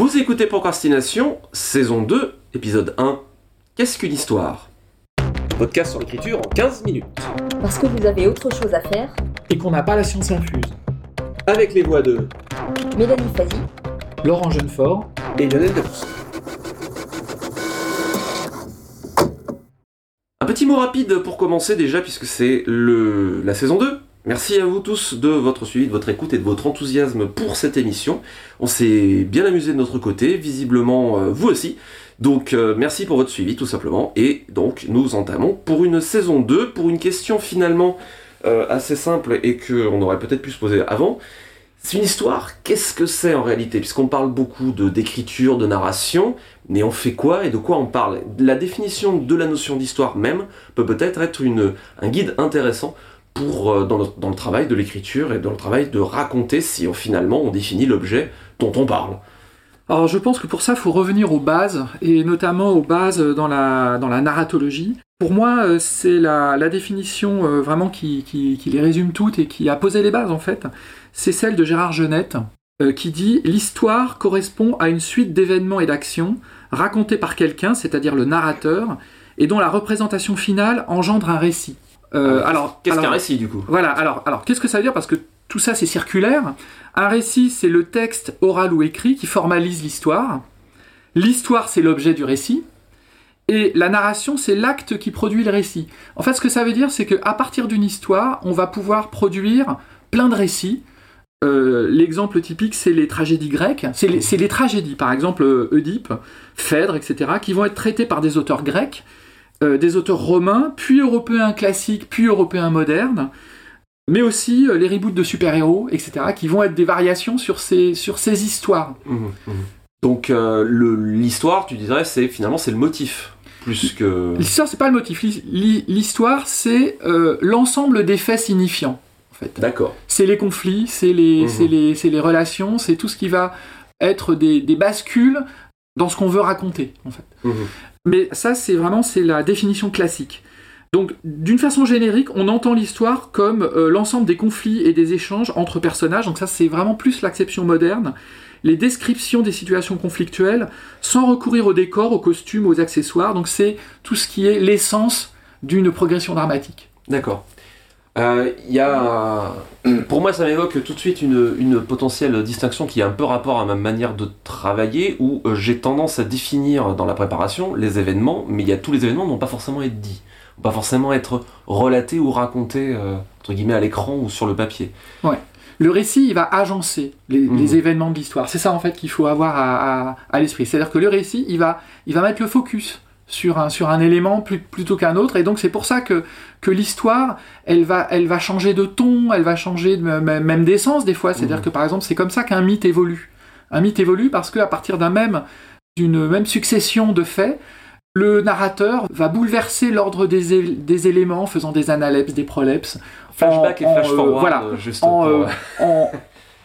Vous écoutez Procrastination, saison 2, épisode 1. Qu'est-ce qu'une histoire? Podcast sur l'écriture en 15 minutes. Parce que vous avez autre chose à faire, et qu'on n'a pas la science infuse. Avec les voix de Mélanie Fazi, Laurent Jeunefort, et Lionel Debrousse. Un petit mot rapide pour commencer déjà, puisque c'est le... la saison 2. Merci à vous tous de votre suivi, de votre écoute et de votre enthousiasme pour cette émission. On s'est bien amusé de notre côté, visiblement euh, vous aussi. Donc euh, merci pour votre suivi tout simplement. Et donc nous entamons pour une saison 2, pour une question finalement euh, assez simple et qu'on aurait peut-être pu se poser avant. C'est une histoire, qu'est-ce que c'est en réalité? Puisqu'on parle beaucoup de d'écriture, de narration, mais on fait quoi et de quoi on parle? La définition de la notion d'histoire même peut peut-être être une, un guide intéressant euh, dans, le, travail de l'écriture et dans le travail de raconter si euh, finalement on définit l'objet dont on parle. Alors je pense que pour ça, il faut revenir aux bases, et notamment aux bases dans la, dans la narratologie. Pour moi, euh, c'est la, définition euh, vraiment qui, les résume toutes et qui a posé les bases en fait. C'est celle de Gérard Genette, euh, qui dit L'histoire correspond à une suite d'événements et d'actions racontées par quelqu'un, c'est-à-dire le narrateur, et dont la représentation finale engendre un récit. Euh, alors, Qu'est-ce qu'un récit du coup? Voilà, alors, alors qu'est-ce que ça veut dire? Parce que tout ça c'est circulaire. Un récit c'est le texte oral ou écrit qui formalise l'histoire. L'histoire c'est l'objet du récit. Et la narration c'est l'acte qui produit le récit. En fait ce que ça veut dire c'est qu'à partir d'une histoire on va pouvoir produire plein de récits. Euh, L'exemple typique c'est les tragédies grecques. C'est les, les tragédies, par exemple euh, Oedipe, Phèdre, etc., qui vont être traitées par des auteurs grecs, euh, des auteurs romains, puis européens classiques, puis européens modernes mais aussi euh, les reboots de super-héros, etc., qui vont être des variations sur ces, sur ces histoires. Mhm, mhm. Donc euh, l'histoire, tu dirais, c'est finalement c'est le motif plus que. L'histoire, c'est pas le motif. L'hi- l'hi- L'histoire, c'est l'ensemble des faits signifiants, en fait. D'accord. C'est les conflits, c'est les, c'est les, les relations, c'est tout ce qui va être des, des bascules dans ce qu'on veut raconter, en fait. Mhm. Mais ça, c'est vraiment c'est la définition classique. Donc, d'une façon générique, on entend l'histoire comme euh, l'ensemble des conflits et des échanges entre personnages. Donc ça, c'est vraiment plus l'acception moderne. Les descriptions des situations conflictuelles sans recourir au décor, aux costumes, aux accessoires. Donc c'est tout ce qui est l'essence d'une progression dramatique. D'accord. Euh, y a, pour moi, ça m'évoque tout de suite une, une potentielle distinction qui a un peu rapport à ma manière de travailler, où euh, j'ai tendance à définir dans la préparation les événements, mais il y a tous les événements n'ont pas forcément être dits, pas forcément être relatés ou racontés euh, entre guillemets à l'écran ou sur le papier. Le récit, il va agencer les, Mhm. les événements de l'histoire. C'est ça en fait qu'il faut avoir à, à- à l'esprit. C'est-à-dire que le récit, il va, il va mettre le focus sur un, sur un élément plus- plutôt qu'un autre. Et donc c'est pour ça que, que l'histoire, elle va, elle va changer de ton, elle va changer de, même d'essence des fois. C'est-à-dire Mhm. que par exemple, c'est comme ça qu'un mythe évolue. Un mythe évolue parce qu'à partir d'un même, d'une même succession de faits, le narrateur va bouleverser l'ordre des, des éléments en faisant des analepses, des prolepses, Flashback En- et en, flash euh, forward, voilà. euh, juste en, pour, euh, euh,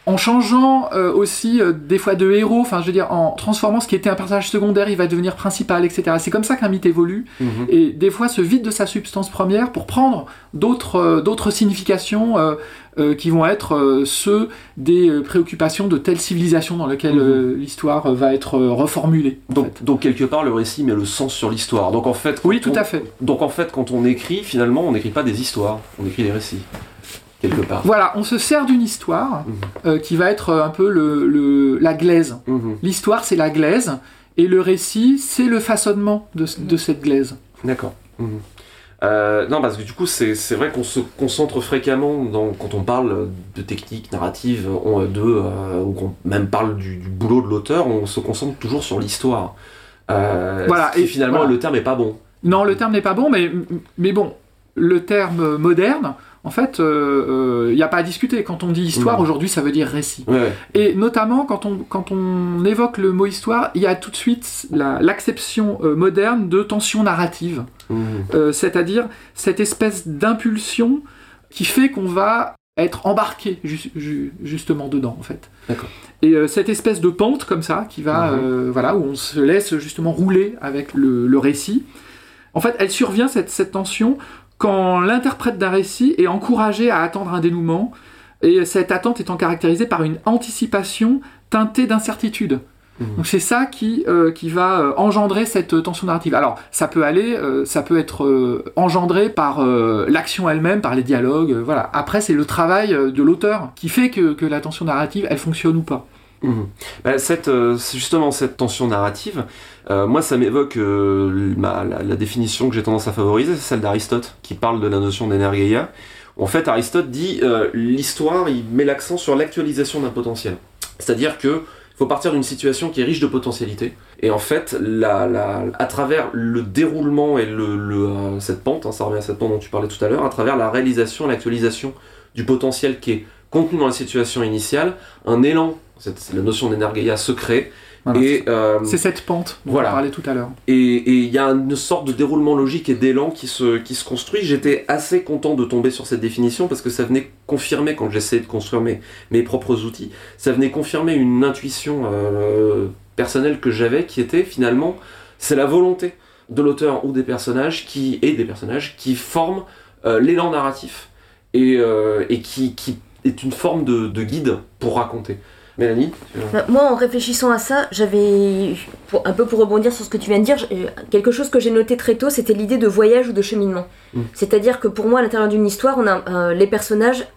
en, changeant euh, aussi euh, des fois de héros, enfin je veux dire en transformant ce qui était un personnage secondaire, il va devenir principal, etc. C'est comme ça qu'un mythe évolue mhm. et des fois se vide de sa substance première pour prendre d'autres euh, d'autres significations qui vont être ceux des préoccupations de telle civilisation dans laquelle Mhm. l'histoire va être reformulée. Donc, fait. donc quelque part le récit met le sens sur l'histoire. Donc en fait, Oui, tout on- à fait. Donc en fait, quand on écrit, finalement, on n'écrit pas des histoires, on écrit des récits quelque part. Voilà, on se sert d'une histoire Mhm. euh, qui va être un peu le, le- la glaise. Mhm. L'histoire, c'est la glaise, et le récit, c'est le façonnement de, de cette glaise. D'accord. Mhm. Euh, non, parce que du coup, c'est c'est vrai qu'on se concentre fréquemment dans- quand on parle de technique narrative, on, de, euh, ou qu'on même parle du, du boulot de l'auteur, on se concentre toujours sur l'histoire. Voilà, et finalement, voilà. le terme est pas bon. Non, le terme n'est pas bon, mais, mais bon, le terme moderne, en fait, il n'y a pas à discuter. Quand on dit histoire, aujourd'hui, ça veut dire récit. Ouais. Et notamment, quand on, quand on évoque le mot histoire, il y a tout de suite la- l'acception euh, moderne de tension narrative. Euh, c'est-à-dire cette espèce d'impulsion qui fait qu'on va être embarqué ju- ju- justement dedans en fait. Et euh, cette espèce de pente comme ça qui va, euh, voilà, où on se laisse justement rouler avec le, le récit. En fait, elle survient cette, cette tension quand l'interprète d'un récit est encouragé à attendre un dénouement et cette attente étant caractérisée par une anticipation teintée d'incertitude. Mhm. Donc c'est ça qui, euh, qui va euh, engendrer cette euh, tension narrative. Alors ça peut aller, euh, ça peut être euh, engendré par l'action elle-même, par les dialogues, voilà. Après c'est le travail de l'auteur qui fait que, que la tension narrative elle fonctionne ou pas. Cette, c'est justement cette tension narrative, euh, moi ça m'évoque euh, la, définition que j'ai tendance à favoriser, c'est celle d'Aristote, qui parle de la notion d'énergeia. En fait, Aristote dit euh, l'histoire, il met l'accent sur l'actualisation d'un potentiel. C'est-à-dire que faut partir d'une situation qui est riche de potentialités. Et en fait, à travers le déroulement et cette pente, hein, ça revient à cette pente dont tu parlais tout à l'heure, à travers la réalisation, l'actualisation du potentiel qui est contenu dans la situation initiale, un élan, la notion d'énergeia se crée. Voilà. Et, euh, C'est cette pente dont voilà. on parlait tout à l'heure. et il y a une sorte de déroulement logique et d'élan qui se, qui se construit. J'étais assez content de tomber sur cette définition parce que ça venait confirmer, quand j'essayais de construire mes, mes propres outils, ça venait confirmer une intuition euh, personnelle que j'avais qui était finalement, c'est la volonté de l'auteur ou des personnages qui, et des personnages qui forment euh, l'élan narratif et, et qui, qui est une forme de, de guide pour raconter. Mélanie Bah, Moi, en réfléchissant à ça, j'avais, un peu pour rebondir sur ce que tu viens de dire, j'ai- quelque chose que j'ai noté très tôt, c'était l'idée de voyage ou de cheminement. Mm. C'est-à-dire que pour moi, à l'intérieur d'une histoire, on a euh, les personnages,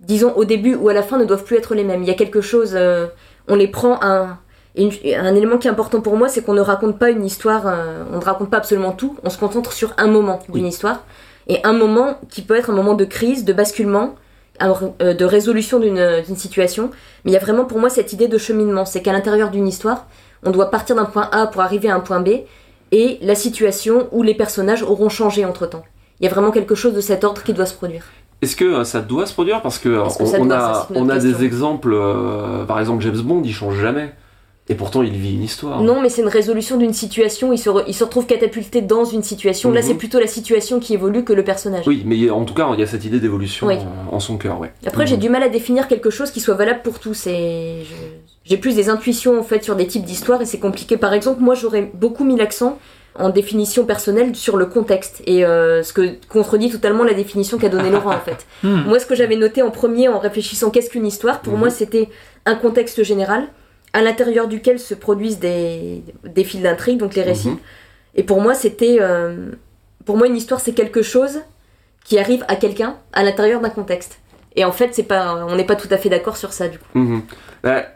disons au début ou à la fin, ne doivent plus être les mêmes. Il y a quelque chose, euh, on les prend un. une- un élément qui est important pour moi, c'est qu'on ne raconte pas une histoire, euh, on ne raconte pas absolument tout, on se concentre sur un moment d'une histoire. Et un moment qui peut être un moment de crise, de basculement, euh, de résolution d'une d'une situation. Mais il y a vraiment pour moi cette idée de cheminement. C'est qu'à l'intérieur d'une histoire, on doit partir d'un point A pour arriver à un point B, et la situation où les personnages auront changé entre temps. Il y a vraiment quelque chose de cet ordre qui doit se produire. Est-ce que euh, ça doit se produire? Parce que euh, on, doit, a, ça, on des exemples, euh, par exemple James Bond, il change jamais. Et pourtant, il vit une histoire. Non, mais c'est une résolution d'une situation, il se, re- il se retrouve catapulté dans une situation. Là, Mhm. c'est plutôt la situation qui évolue que le personnage. Oui, mais en tout cas, il y a cette idée d'évolution Oui. en son cœur, ouais. Après, j'ai du mal à définir quelque chose qui soit valable pour tous. Et j'ai plus des intuitions en fait sur des types d'histoires et c'est compliqué. Par exemple, moi, j'aurais beaucoup mis l'accent en définition personnelle sur le contexte et euh, ce que contredit totalement la définition qu'a donné Laurent en fait. Hmm. Moi, ce que j'avais noté en premier en réfléchissant qu'est-ce qu'une histoire, pour Mhm. moi, c'était un contexte général à l'intérieur duquel se produisent des, des fils d'intrigue, donc les récits. Mhm. Et pour moi, c'était. euh, pour moi, une histoire, c'est quelque chose qui arrive à quelqu'un à l'intérieur d'un contexte. Et en fait, c'est pas, on n'est pas tout à fait d'accord sur ça, du coup. Mhm. Bah,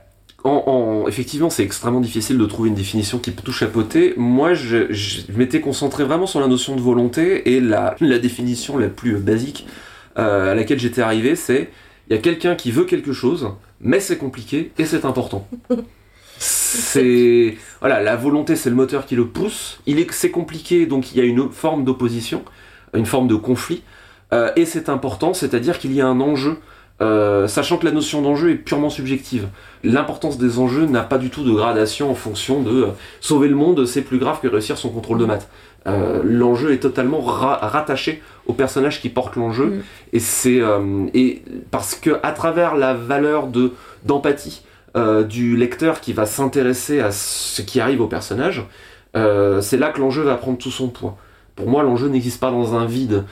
en- en- effectivement, c'est extrêmement difficile de trouver une définition qui peut tout chapeauter. Moi, je, je m'étais concentré vraiment sur la notion de volonté et la, la définition la plus basique euh, à laquelle j'étais arrivé, c'est il y a quelqu'un qui veut quelque chose, mais c'est compliqué et c'est important. C'est voilà, la volonté, c'est le moteur qui le pousse. Il est, c'est compliqué, donc il y a une forme d'opposition, une forme de conflit, Euh, et c'est important, c'est-à-dire qu'il y a un enjeu euh, sachant que la notion d'enjeu est purement subjective. L'importance des enjeux n'a pas du tout de gradation en fonction de euh, sauver le monde, c'est plus grave que réussir son contrôle de maths. L'enjeu est totalement ra- rattaché au personnage qui porte l'enjeu Mm. et c'est euh, et parce que à travers la valeur de d'empathie euh, du lecteur qui va s'intéresser à ce qui arrive au personnage, euh, c'est là que l'enjeu va prendre tout son poids. Pour moi, l'enjeu n'existe pas dans un vide.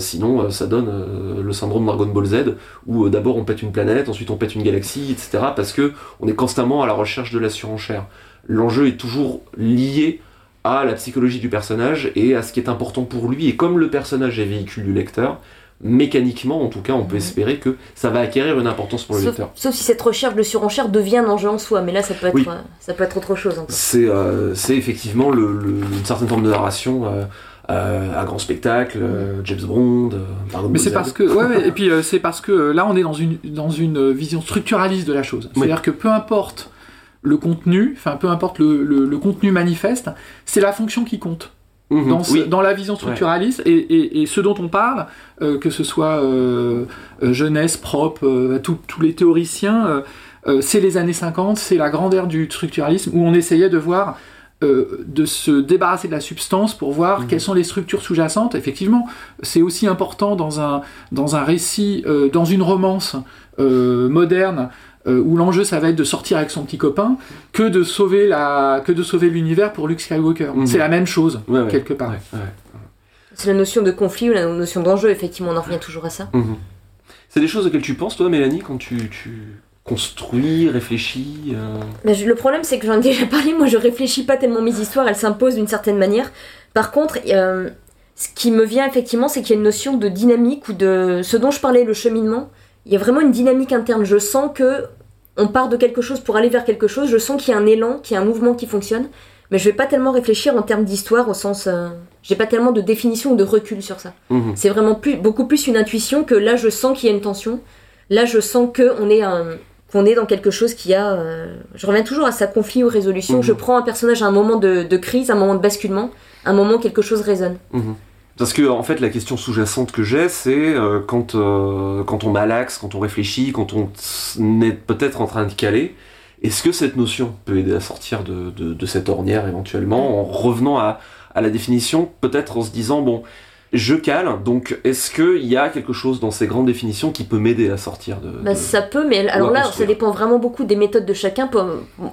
Sinon, ça donne le syndrome Dragon Ball Z, où d'abord on pète une planète, ensuite on pète une galaxie, etc. Parce que on est constamment à la recherche de la surenchère. L'enjeu est toujours lié à la psychologie du personnage et à ce qui est important pour lui. Et comme le personnage est véhicule du lecteur, mécaniquement, en tout cas, on peut espérer que ça va acquérir une importance pour le Sauf, lecteur. sauf si cette recherche de surenchère devient un enjeu en soi, mais là, ça peut être, Oui. euh, ça peut être autre chose. C'est euh, c'est effectivement le- le- une certaine forme de narration euh, euh, à grand spectacle, euh, James Bond, euh, Dragon Mais c'est parce que, ouais, ouais, et puis euh, c'est parce que là on est dans une, dans une vision structuraliste de la chose. C'est-à-dire que peu importe le contenu, enfin peu importe le, le- le contenu manifeste, c'est la fonction qui compte. Mhm, dans, ce- oui. dans la vision structuraliste et, et- et ce dont on parle, euh, que ce soit euh, euh, jeunesse, propre, euh, tous les théoriciens, c'est les années 50, c'est la grande ère du structuralisme où on essayait de voir, de se débarrasser de la substance pour voir Mhm. quelles sont les structures sous-jacentes. Effectivement, c'est aussi important dans un, dans un récit, dans une romance moderne. Euh, où l'enjeu ça va être de sortir avec son petit copain que de sauver la que de sauver l'univers pour Luke Skywalker. Mhm. C'est la même chose Ouais, ouais. quelque part. Ouais, ouais. C'est la notion de conflit ou la notion d'enjeu, effectivement, on en revient toujours à ça. Mhm. C'est des choses auxquelles tu penses, toi, Mélanie, quand tu, tu construit, réfléchi euh Mais je- le problème, c'est que j'en ai déjà parlé. Moi, je réfléchis pas tellement mes histoires, elles s'imposent d'une certaine manière. Par contre, euh, ce qui me vient effectivement, c'est qu'il y a une notion de dynamique ou de ce dont je parlais, le cheminement. Il y a vraiment une dynamique interne. Je sens que on part de quelque chose pour aller vers quelque chose. Je sens qu'il y a un élan, qu'il y a un mouvement qui fonctionne. Mais je vais pas tellement réfléchir en termes d'histoire au sens. euh, J'ai pas tellement de définition ou de recul sur ça. Mhm. C'est vraiment plus, beaucoup plus une intuition que là, je sens qu'il y a une tension. Là, je sens que on est un- qu'on est dans quelque chose qui a. euh, Je reviens toujours à sa conflit ou résolution. Mhm. Je prends un personnage à un moment de, de crise, un moment de basculement, un moment où quelque chose résonne. Mhm. Parce que en fait la question sous-jacente que j'ai c'est euh, quand, euh, quand on malaxe, quand on réfléchit, quand on est peut-être en train de caler, est-ce que cette notion peut aider à sortir de, de- de cette ornière éventuellement en revenant à, à la définition, peut-être en se disant bon je cale, donc est-ce qu'il y a quelque chose dans ces grandes définitions qui peut m'aider à sortir de... Bah, de- ça peut, mais alors là, ça dépend vraiment beaucoup des méthodes de chacun.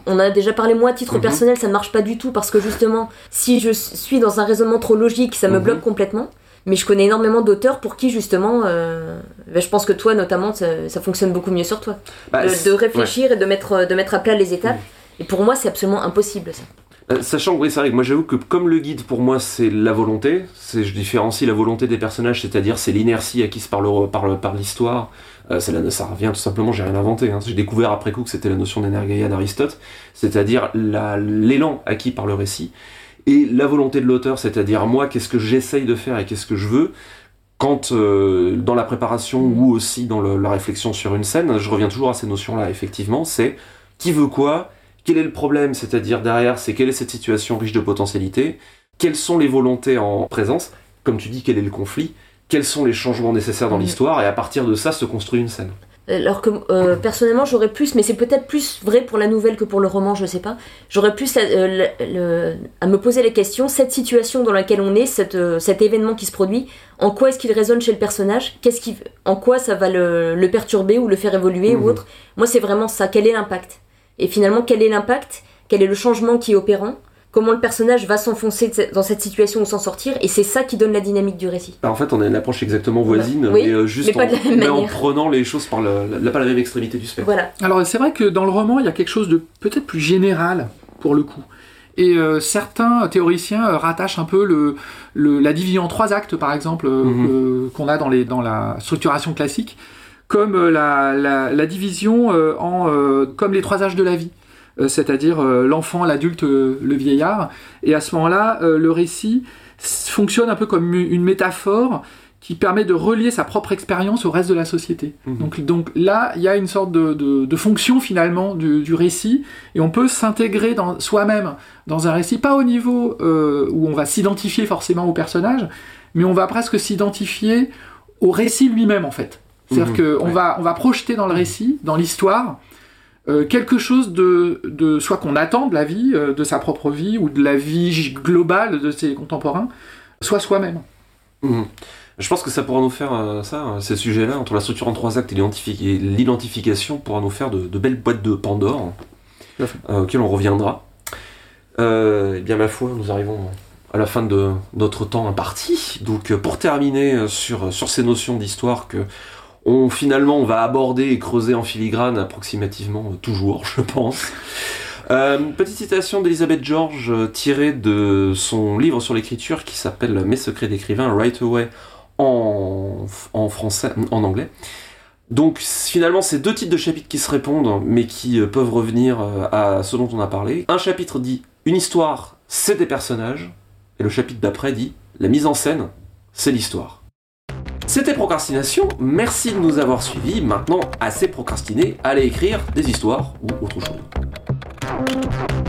On a déjà parlé, moi, à titre Mhm. personnel, ça ne marche pas du tout parce que justement, si je suis dans un raisonnement trop logique, ça me Mhm. bloque complètement. Mais je connais énormément d'auteurs pour qui, justement, euh, bah, je pense que toi, notamment, ça, ça fonctionne beaucoup mieux sur toi. Bah, de, réfléchir et de mettre, de mettre à plat les étapes. Et pour moi, c'est absolument impossible, ça. Euh, Sachant que oui, c'est vrai que moi j'avoue que comme le guide pour moi c'est la volonté, c'est je différencie la volonté des personnages, c'est-à-dire c'est l'inertie acquise par le par par l'histoire. Euh, ça revient tout simplement, j'ai rien inventé. hein. J'ai découvert après coup que c'était la notion d'énergaia d'Aristote, c'est-à-dire la- l'élan acquis par le récit et la volonté de l'auteur, c'est-à-dire moi qu'est-ce que j'essaye de faire et qu'est-ce que je veux. Quand euh, dans la préparation ou aussi dans la réflexion sur une scène, je reviens toujours à ces notions-là. Effectivement, c'est qui veut quoi, quel est le problème, c'est-à-dire derrière, c'est quelle est cette situation riche de potentialités, quelles sont les volontés en présence, comme tu dis, quel est le conflit, quels sont les changements nécessaires dans Mhm. l'histoire, et à partir de ça se construit une scène. Alors que euh, personnellement, j'aurais plus, mais c'est peut-être plus vrai pour la nouvelle que pour le roman, je sais pas. J'aurais plus à, euh, le- à me poser les questions, cette situation dans laquelle on est, cette, euh, cet événement qui se produit, en quoi est-ce qu'il résonne chez le personnage? Qu'est-ce qui, En quoi ça va le, le perturber ou le faire évoluer Mhm. ou autre? Moi, c'est vraiment ça. Quel est l'impact? Et finalement, quel est l'impact? Quel est le changement qui est opérant? Comment le personnage va s'enfoncer dans cette situation ou s'en sortir? Et c'est ça qui donne la dynamique du récit. Alors, en fait, on a une approche exactement voisine, Oui, mais euh, juste mais pas en, de la même mais en manière. prenant les choses par la, pas la même extrémité du spectre. Voilà. Alors c'est vrai que dans le roman, il y a quelque chose de peut-être plus général pour le coup. Et euh, certains théoriciens euh, rattachent un peu le, le- la division en trois actes, par exemple, euh, euh, qu'on a dans, les, dans la structuration classique, comme euh, la, la- la division euh, en euh, comme les trois âges de la vie. Euh, c'est-à-dire euh, l'enfant, l'adulte, le vieillard. Et à ce moment-là, euh, le récit fonctionne un peu comme une une métaphore qui permet de relier sa propre expérience au reste de la société. Mhm. Donc, donc là, il y a une sorte de, de- de fonction finalement du, du récit, et on peut s'intégrer dans soi-même dans un récit, pas au niveau euh, où on va s'identifier forcément au personnage, mais on va presque s'identifier au récit lui-même en fait. C'est-à-dire Mhm. qu'on Ouais. va, on va projeter dans le récit, dans l'histoire, euh, quelque chose de, de soit qu'on attend de la vie, euh, de sa propre vie, ou de la vie globale de ses contemporains, soit soi-même. Mhm. Je pense que ça pourra nous faire euh, ça, ces sujets-là, entre la structure en trois actes et l'identifi- et l'identification, pourra nous faire de, de belles boîtes de Pandore, auxquelles on reviendra. Eh bien, ma foi, nous arrivons à la fin de notre temps imparti. Donc, pour terminer sur, sur ces notions d'histoire que on finalement on va aborder et creuser en filigrane approximativement euh, toujours, je pense. Euh, petite citation d'Elizabeth George euh, tirée de son livre sur l'écriture qui s'appelle Mes secrets d'écrivain, Right Away en, en français, en anglais. Donc finalement, c'est deux types de chapitres qui se répondent, mais qui peuvent revenir à ce dont on a parlé. Un chapitre dit une histoire, c'est des personnages, et le chapitre d'après dit la mise en scène, c'est l'histoire. C'était Procrastination, merci de nous avoir suivis. Maintenant, assez procrastiné, allez écrire des histoires ou autre chose.